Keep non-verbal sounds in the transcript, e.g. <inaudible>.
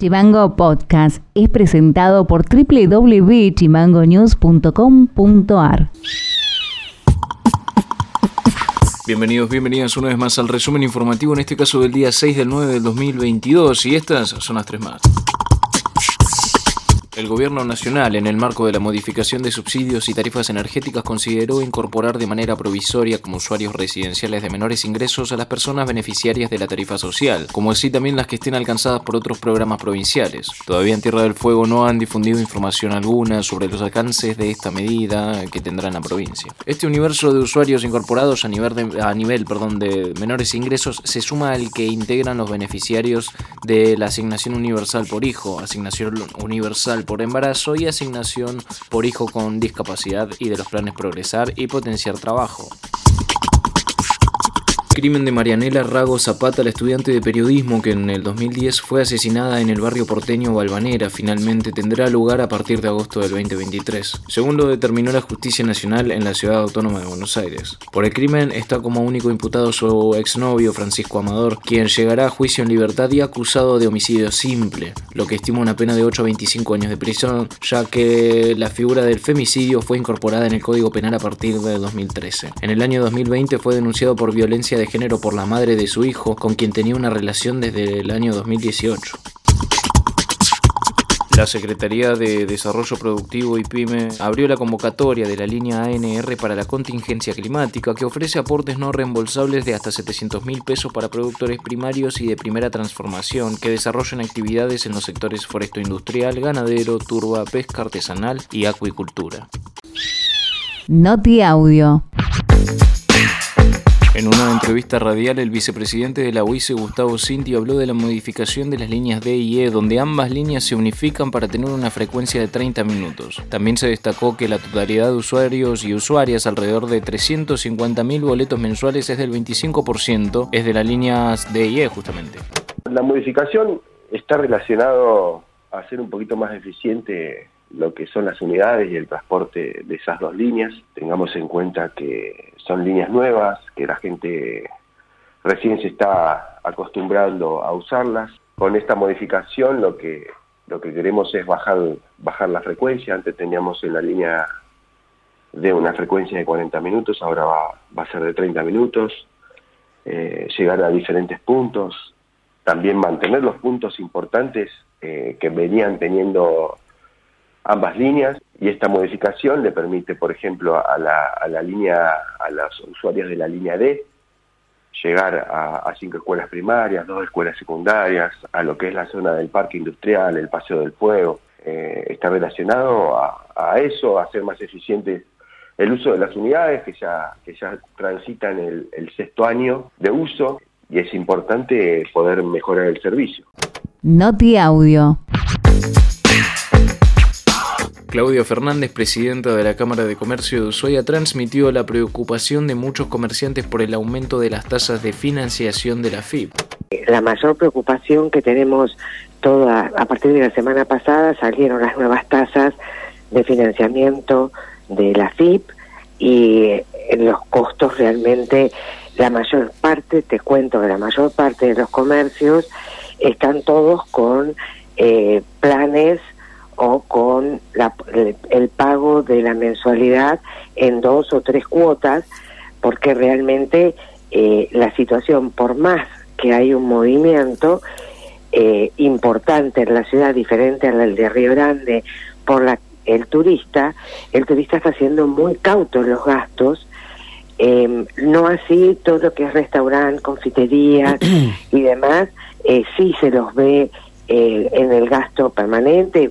Chimango Podcast es presentado por www.chimangonews.com.ar. Bienvenidos, bienvenidas una vez más al resumen informativo, en este caso del día 6 del 9 del 2022, y estas son las tres más. El Gobierno Nacional, en el marco de la modificación de subsidios y tarifas energéticas, consideró incorporar de manera provisoria como usuarios residenciales de menores ingresos a las personas beneficiarias de la tarifa social, como así también las que estén alcanzadas por otros programas provinciales. Todavía en Tierra del Fuego no han difundido información alguna sobre los alcances de esta medida que tendrá la provincia. Este universo de usuarios incorporados a nivel, de, a nivel perdón, de menores ingresos se suma al que integran los beneficiarios de la asignación universal por hijo, asignación universal por embarazo y asignación por hijo con discapacidad y de los planes Progresar y Potenciar Trabajo crimen de Marianela Rago Zapata, la estudiante de periodismo que en el 2010 fue asesinada en el barrio porteño Balvanera, finalmente tendrá lugar a partir de agosto del 2023, según lo determinó la Justicia Nacional en la Ciudad Autónoma de Buenos Aires. Por el crimen está como único imputado su exnovio Francisco Amador, quien llegará a juicio en libertad y acusado de homicidio simple, lo que estima una pena de 8 a 25 años de prisión, ya que la figura del femicidio fue incorporada en el Código Penal a partir de 2013. En el año 2020 fue denunciado por violencia de género por la madre de su hijo, con quien tenía una relación desde el año 2018. La Secretaría de Desarrollo Productivo y PYME abrió la convocatoria de la línea ANR para la contingencia climática que ofrece aportes no reembolsables de hasta 700 mil pesos para productores primarios y de primera transformación que desarrollen actividades en los sectores foresto-industrial, ganadero, turba, pesca artesanal y acuicultura. Noti Audio. En una entrevista radial, el vicepresidente de la UICE, Gustavo Cinti, habló de la modificación de las líneas D y E, donde ambas líneas se unifican para tener una frecuencia de 30 minutos. También se destacó que la totalidad de usuarios y usuarias, alrededor de 350.000 boletos mensuales, es del 25%, es de las líneas D y E justamente. La modificación está relacionado a ser un poquito más eficiente lo que son las unidades y el transporte de esas dos líneas. Tengamos en cuenta que son líneas nuevas, que la gente recién se está acostumbrando a usarlas. Con esta modificación lo que lo que queremos es bajar bajar la frecuencia. Antes teníamos en la línea de una frecuencia de 40 minutos, ahora va, va a ser de 30 minutos. Eh, llegar a diferentes puntos, también mantener los puntos importantes eh, que venían teniendo ambas líneas y esta modificación le permite, por ejemplo, a la, a la línea, a los usuarios de la línea D, llegar a, cinco escuelas primarias, dos escuelas secundarias, a lo que es la zona del parque industrial, el paseo del fuego. Eh, está relacionado a, eso, a hacer más eficiente el uso de las unidades que ya, que ya transitan el, el sexto año de uso y es importante poder mejorar el servicio. Noti Audio. Claudia Fernández, presidenta de la Cámara de Comercio de Ushuaia, transmitió la preocupación de muchos comerciantes por el aumento de las tasas de financiación de la FIP. La mayor preocupación que tenemos toda, a partir de la semana pasada salieron las nuevas tasas de financiamiento de la FIP y los costos realmente, la mayor parte, te cuento que la mayor parte de los comercios están todos con eh, planes o con el, pago de la mensualidad en dos o tres cuotas, porque realmente eh, la situación, por más que hay un movimiento eh, importante en la ciudad, diferente al de Río Grande, por la, el turista, el turista está siendo muy cauto en los gastos, em, no así todo lo que es restaurante, confitería <clears throat> y demás, eh, sí se los ve en el gasto permanente.